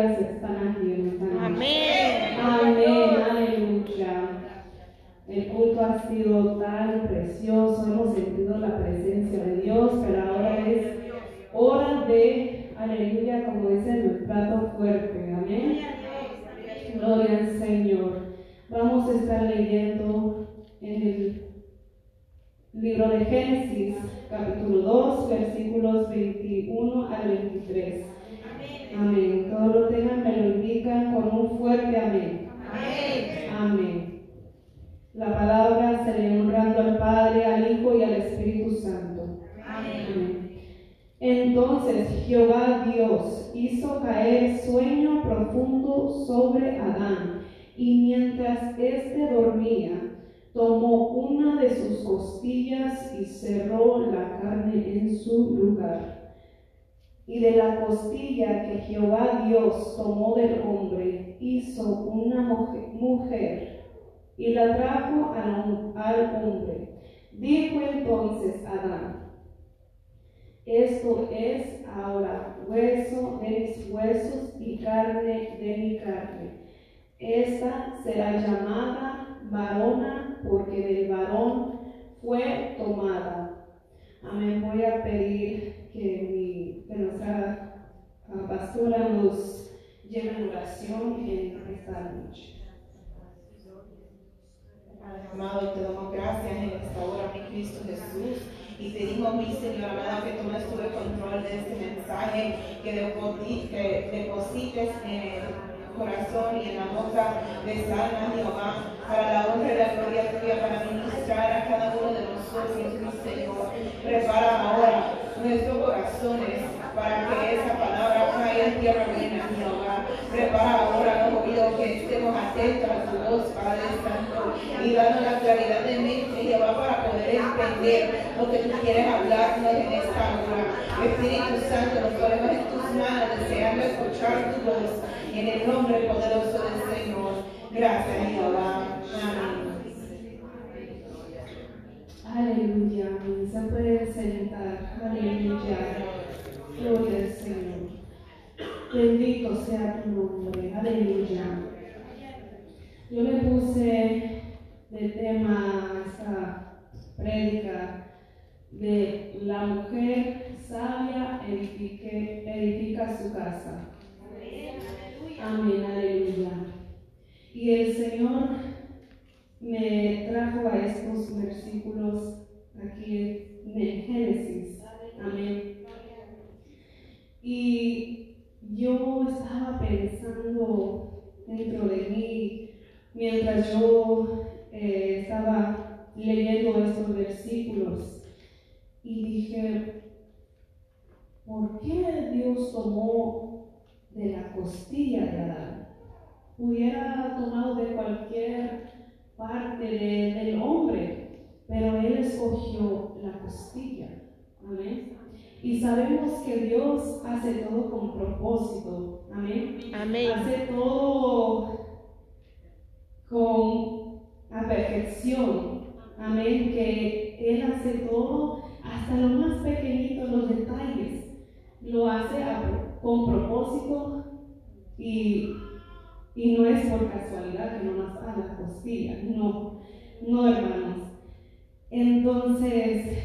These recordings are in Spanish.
mujeres sabias están aquí en esta noche? Amén. Amén. Aleluya. El culto ha sido tan precioso, hemos sentido la presencia de Dios, pero ahora es hora de, aleluya, como dice el plato fuerte, amén. Gloria al Señor. Vamos a estar leyendo en el libro de Génesis, capítulo 2, versículos 21 al 23. Amén. Todos lo tengan, me lo indican con un fuerte amén. Amén. Amén. La palabra se le honrando al Padre, al Hijo y al Espíritu Santo. Amén. Entonces Jehová Dios hizo caer sueño Adán, y mientras éste dormía, tomó una de sus costillas y cerró la carne en su lugar. Y de la costilla que Jehová Dios tomó del hombre, hizo una mujer, y la trajo al hombre. Dijo entonces Adán, esto es ahora hueso de mis huesos y carne de mi carne. Esta será llamada varona porque del varón fue tomada. Amén. Voy a pedir que, mi, que nuestra ah, pastora nos lleve en oración en esta noche. Padre amado, te damos gracias en esta hora, mi Cristo Jesús. Y pedimos, mi Señor amado, que tomes todo el control de este mensaje, que depositi- que deposites en el corazón y en la boca de Salma, Jehová, para la honra y la gloria tuya, para ministrar a cada uno de nosotros, mi Señor. Prepara ahora nuestros corazones para que esa palabra caiga en tierra buena, Jehová. Prepara ahora los oídos que estemos atentos a tu voz, Padre Santo, y danos la claridad de mente, Jehová, para poder entender lo que tú quieres hablarnos en esta hora. Espíritu Santo, nos ponemos en tus deseando escuchar tu voz, en el nombre poderoso del Señor. Gracias, Jehová. Amén. Aleluya. Se puede sentar. Aleluya. Gloria al Señor. Bendito sea tu nombre. Aleluya. Yo le puse de tema esta prédica de la mujer sabia edifique- edifica su casa. Amén, aleluya. Y el Señor me trajo a estos versículos aquí en Génesis. Amén. Y yo estaba pensando dentro de mí mientras yo eh, estaba leyendo estos versículos y dije, ¿por qué Dios tomó de la costilla de Adán? Hubiera tomado de cualquier parte de- del hombre, pero Él escogió la costilla. Amén. Y sabemos que Dios hace todo con propósito. Amén. Amén. Hace todo con a perfección. Amén. Que Él hace todo hasta lo hace con propósito y, y, no es por casualidad que nomás a la costilla, no, no hermanos. Entonces,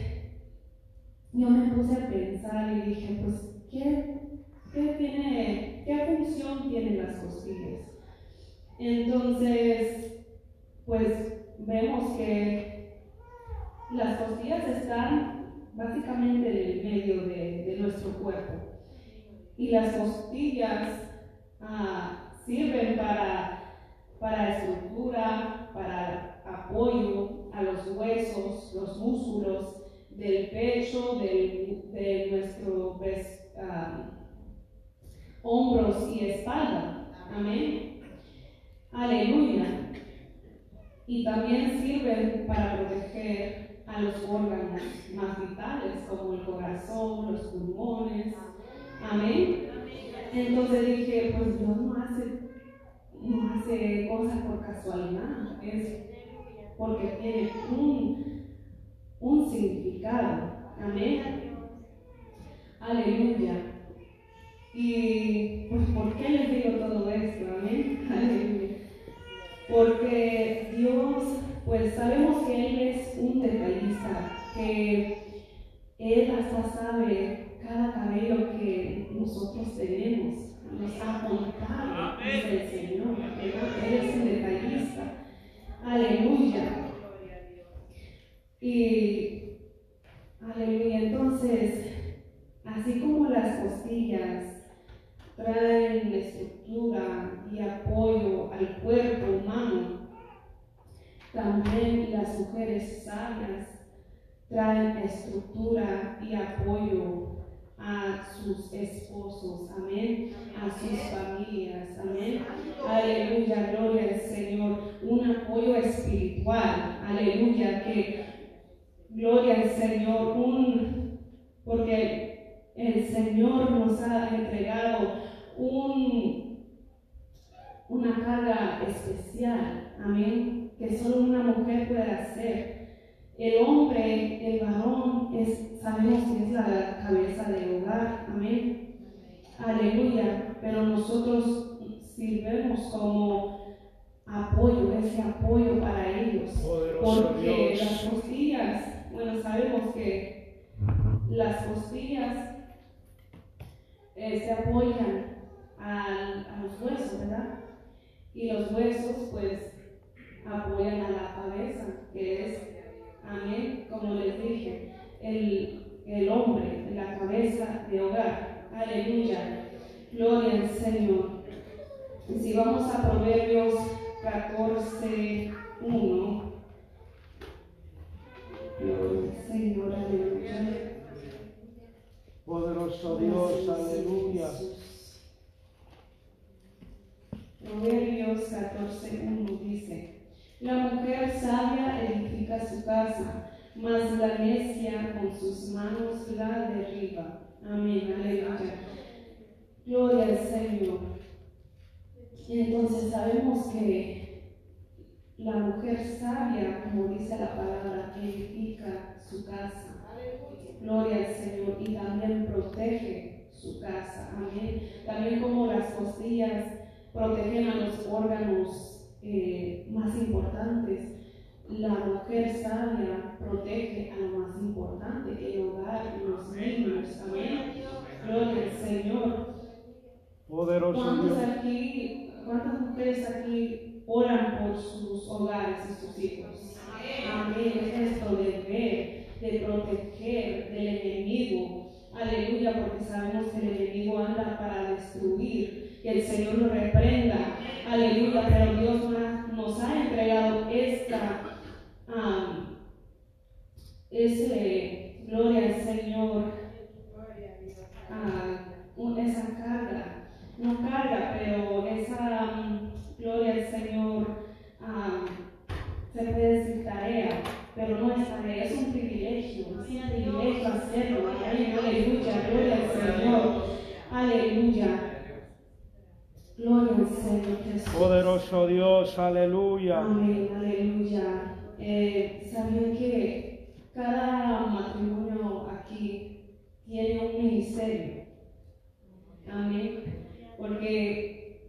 yo me puse a pensar y dije, pues, ¿qué, qué tiene, qué función tienen las costillas? Entonces, pues vemos que las costillas están básicamente en el medio de, nuestro cuerpo. Y las costillas ah, sirven para, para estructura, para apoyo a los huesos, los músculos del pecho, de nuestros ah, hombros y espalda. Amén. Aleluya. Y también sirven para proteger a los órganos más vitales, como el corazón, los pulmones. Amén. Entonces dije, pues Dios no hace, no hace cosas por casualidad, es porque tiene un, un significado. Amén. Aleluya. Y pues, ¿por qué les digo todo esto? Amén. Porque Dios, pues sabemos que Él es un detallista, que Él hasta sabe cada cabello que nosotros tenemos, nos ha contado el Señor, Él es un detallista. Aleluya. Y, aleluya, entonces, así como las costillas traen estructura y apoyo al cuerpo. También las mujeres sabias traen estructura y apoyo a sus esposos, amén, a sus familias, amén. Aleluya, gloria al Señor. Un apoyo espiritual, aleluya, que gloria al Señor, un, porque el Señor nos ha entregado un, una carga especial, amén, que solo una mujer puede hacer. El hombre, el varón, es, sabemos que es la cabeza del hogar, amén. Aleluya, pero nosotros sirvemos como apoyo, ese apoyo para ellos. porque las costillas, bueno, sabemos que las costillas eh, se apoyan a los huesos, ¿verdad? Y los huesos pues apoyan a la cabeza, que es, amén, como les dije, el, el hombre, la cabeza de hogar. Aleluya. Gloria al Señor. Y si vamos a Proverbios 14, 1. Gloria al Señor, aleluya. Poderoso Dios, aleluya. Proverbios 14.1 dice, la mujer sabia edifica su casa, mas la necia con sus manos la derriba. Amén, aleluya. Gloria al Señor. Entonces sabemos que la mujer sabia, como dice la palabra, edifica su casa. Gloria al Señor. Y también protege su casa. Amén. También como las costillas protegen a los órganos eh, más importantes. La mujer sabia protege a lo más importante, el hogar y los niños. Amén. Gloria al Señor. Poderoso ¿Cuántos aquí, ¿Cuántas mujeres aquí oran por sus hogares y sus hijos? Amén. Es esto de ver de proteger del enemigo. Aleluya, porque sabemos que el enemigo anda para destruir, que el Señor lo reprenda. Aleluya, pero Dios nos ha entregado esta, ese, gloria al Señor, esa carga, no carga, pero esa, gloria al Señor, se puede decir tarea pero no es tarea, es un privilegio, es un privilegio hacerlo. Poderoso Dios, aleluya. Amén, aleluya. Eh, que cada matrimonio aquí tiene un ministerio. Amén. Porque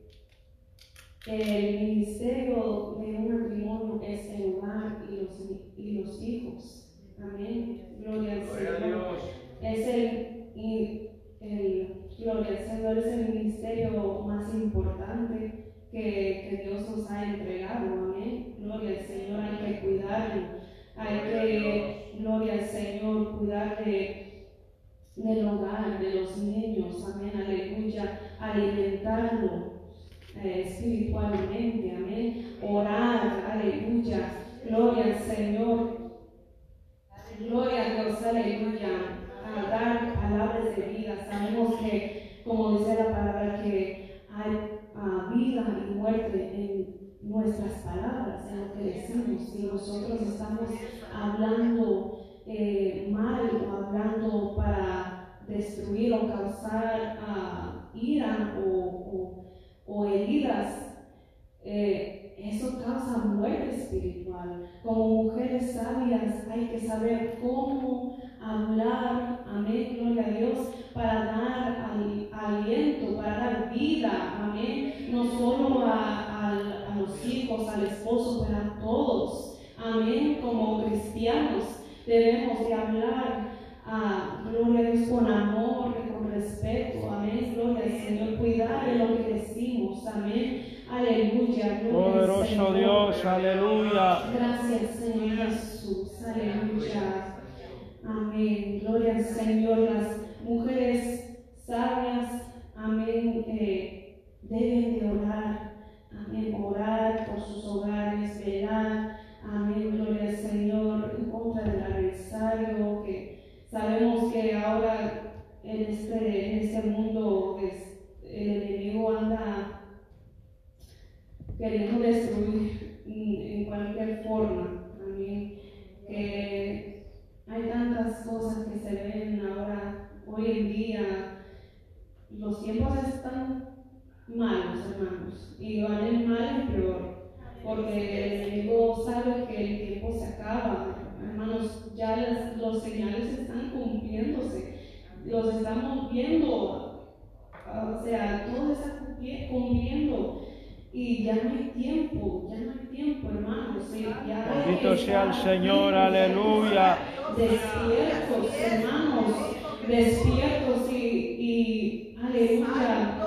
el ministerio de un matrimonio es el hogar y los, y los hijos. Amén. Gloria al Señor. Es el, el, el, gloria al Señor es el ministerio más importante que, que Dios nos ha entregado, amén. Gloria al Señor, hay que cuidarlo, hay que, gloria al Señor, cuidar de, del hogar, de los niños, amén, aleluya, alimentarlo eh, espiritualmente, amén, orar, aleluya, gloria al Señor, gloria a Dios, aleluya, a dar palabras de vida, sabemos que, como dice la palabra, que hay ah, vida y muerte en nuestras palabras, en lo que decimos, si nosotros estamos hablando eh, mal o hablando para destruir o causar ah, ira o, heridas, eh, eso causa muerte espiritual. Como mujeres sabias hay que saber cómo hablar, amén, gloria a Dios, para dar aliento, para dar vida, amén, no solo a, los hijos, al esposo, pero a todos, amén, como cristianos debemos de hablar, a gloria a Dios, con amor, con respeto, amén, gloria al Señor, cuidar de lo que decimos, amén, aleluya, gloria al Señor. Dios, aleluya. Gracias, Señor Jesús. Aleluya. Amén. Gloria al Señor. Las mujeres sabias, amén, eh, deben de orar. Amén. Orar por sus hogares, velar. Amén. Gloria al Señor. En contra del adversario. Que sabemos que ahora en este, en este mundo pues, el enemigo anda queriendo destruir mm, en cualquier forma. Amén. Que hay tantas cosas que se ven ahora, hoy en día. Los tiempos están malos, hermanos, y van en mal y peor. Porque el enemigo sabe que el tiempo se acaba. Hermanos, ya las- los señales están cumpliéndose. Los estamos viendo. O sea, todo está cumpli- cumpliendo. Y ya no hay tiempo, ya no hay tiempo, hermanos. sí, ya Bendito sea el Señor, aleluya. Despiertos, hermanos, despiertos y, y aleluya.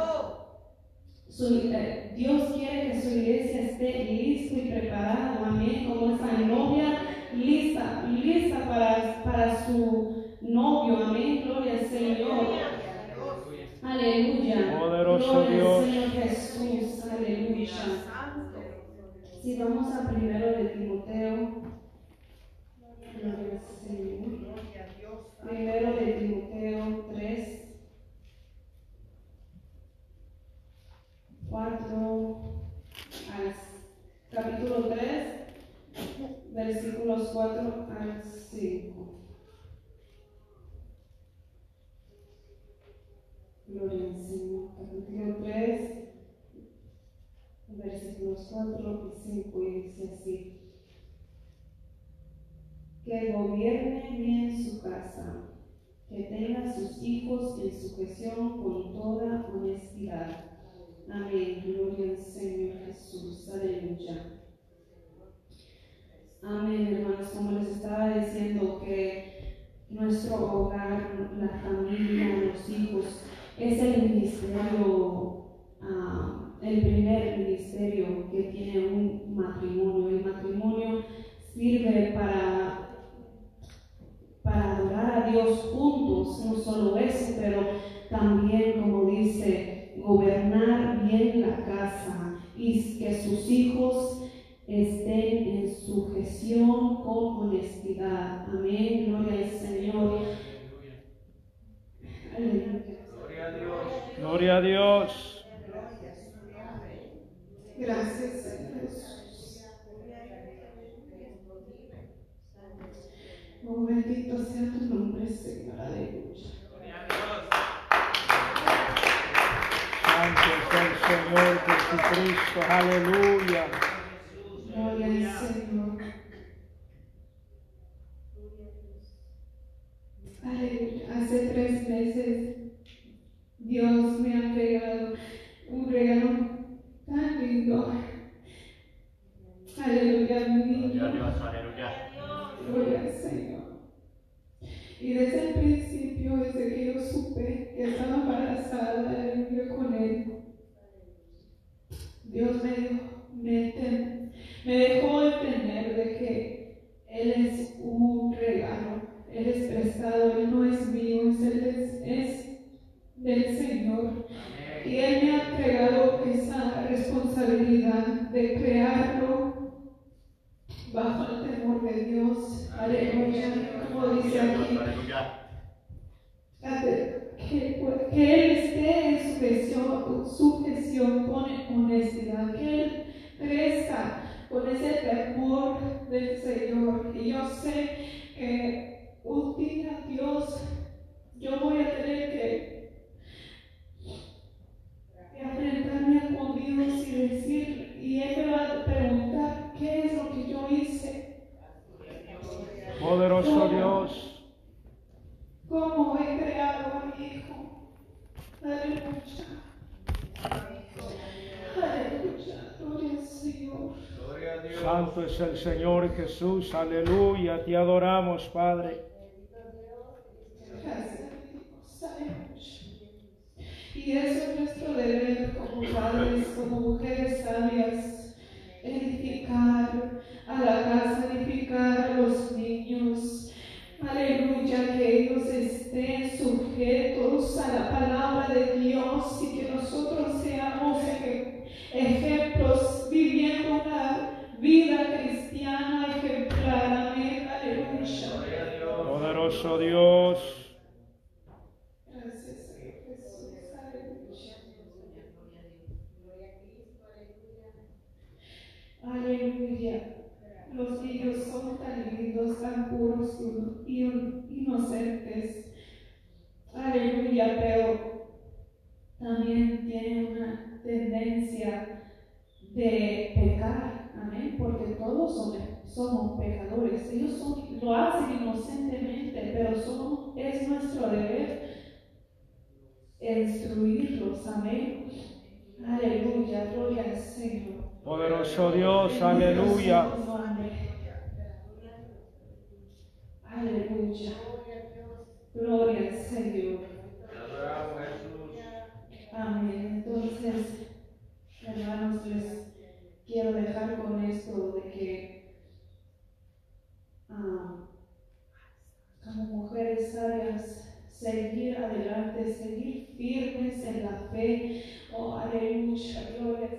Su- eh, Dios quiere que su iglesia esté lista y preparada, amén, como esa novia lista, lista para, para su novio, amén, gloria al Señor. Gloria Dios. al Señor Jesús, aleluya. Si vamos a primero de Timoteo, gloria al Señor. Primero de Timoteo 3, 4 al capítulo 3, versículos 4 al 5. Gloria al Señor. Capítulo 3, versículos 4 y 5, y dice así. Que gobierne bien su casa, que tenga a sus hijos en sujeción con toda honestidad. Amén. Gloria al Señor Jesús. Aleluya. Amén, hermanos. Como les estaba diciendo que nuestro hogar, la familia, los hijos, es el ministerio, ah, el primer ministerio que tiene un matrimonio. El matrimonio sirve para para adorar a Dios juntos, no solo eso, pero también, como dice, gobernar bien la casa y que sus hijos estén en sujeción con honestidad. Amén, gloria al Señor. Aleluya. Gloria a Dios. Gracias, Señor Jesús. Oh, bendito sea tu nombre, Señor. Aleluya. Santo es el Señor Jesucristo. Responsabilidad de crearlo bajo el temor de Dios. Aleluya. Como dice aquí, que, que Él esté en sujeción, sujeción con honestidad, que Él crezca con ese temor del Señor. Y yo sé que un día Dios, yo voy a tener que enfrentarme con Dios y decir, y Él me va a preguntar, ¿qué es lo que yo hice? Poderoso Dios. ¿Cómo he creado a mi hijo? Aleluya. Aleluya. Gloria al Señor. Santo es el Señor Jesús. Aleluya. Te adoramos, Padre. Gracias Dios. Aleluya. Y eso es nuestro deber como padres, como mujeres sabias, Son tan lindos, tan puros y inocentes. Aleluya, pero también tienen una tendencia de pecar. Amén, porque todos somos, somos pecadores. Ellos son, lo hacen inocentemente, pero son, es nuestro deber instruirlos. Amén. Aleluya, gloria al Señor. Poderoso Dios. Aleluya. Aleluya. Gloria al Señor. Amén. Entonces, hermanos, les quiero dejar con esto de que ah, como mujeres sabias, seguir adelante, seguir firmes en la fe. Oh, aleluya. Gloria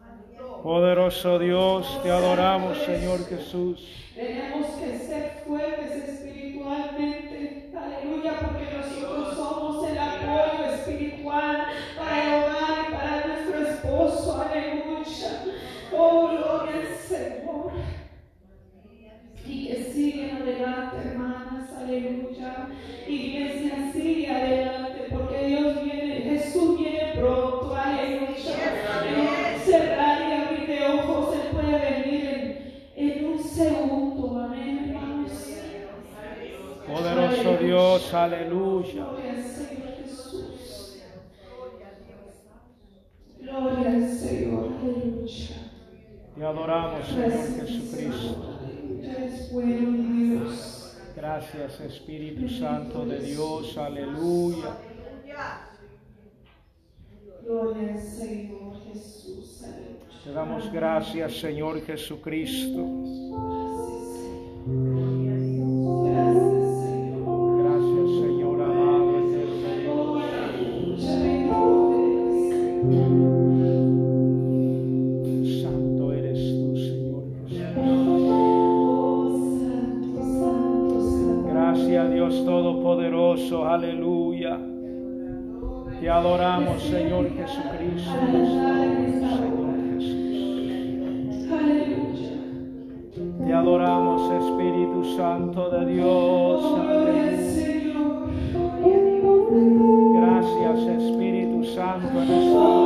al Señor. Poderoso Dios. Te adoramos, Señor Jesús. Tenemos que Dios. Aleluya. Gloria al Señor Jesús. Gloria al Señor, aleluya. Te adoramos, Señor Jesucristo. Gracias, Espíritu Santo de Dios. Aleluya. Gloria al Señor Jesús, aleluya. Te damos gracias, Señor Jesucristo. adoramos, Señor Jesucristo. Señor Jesús. Te adoramos, Espíritu Santo de Dios. Gracias, Espíritu Santo. En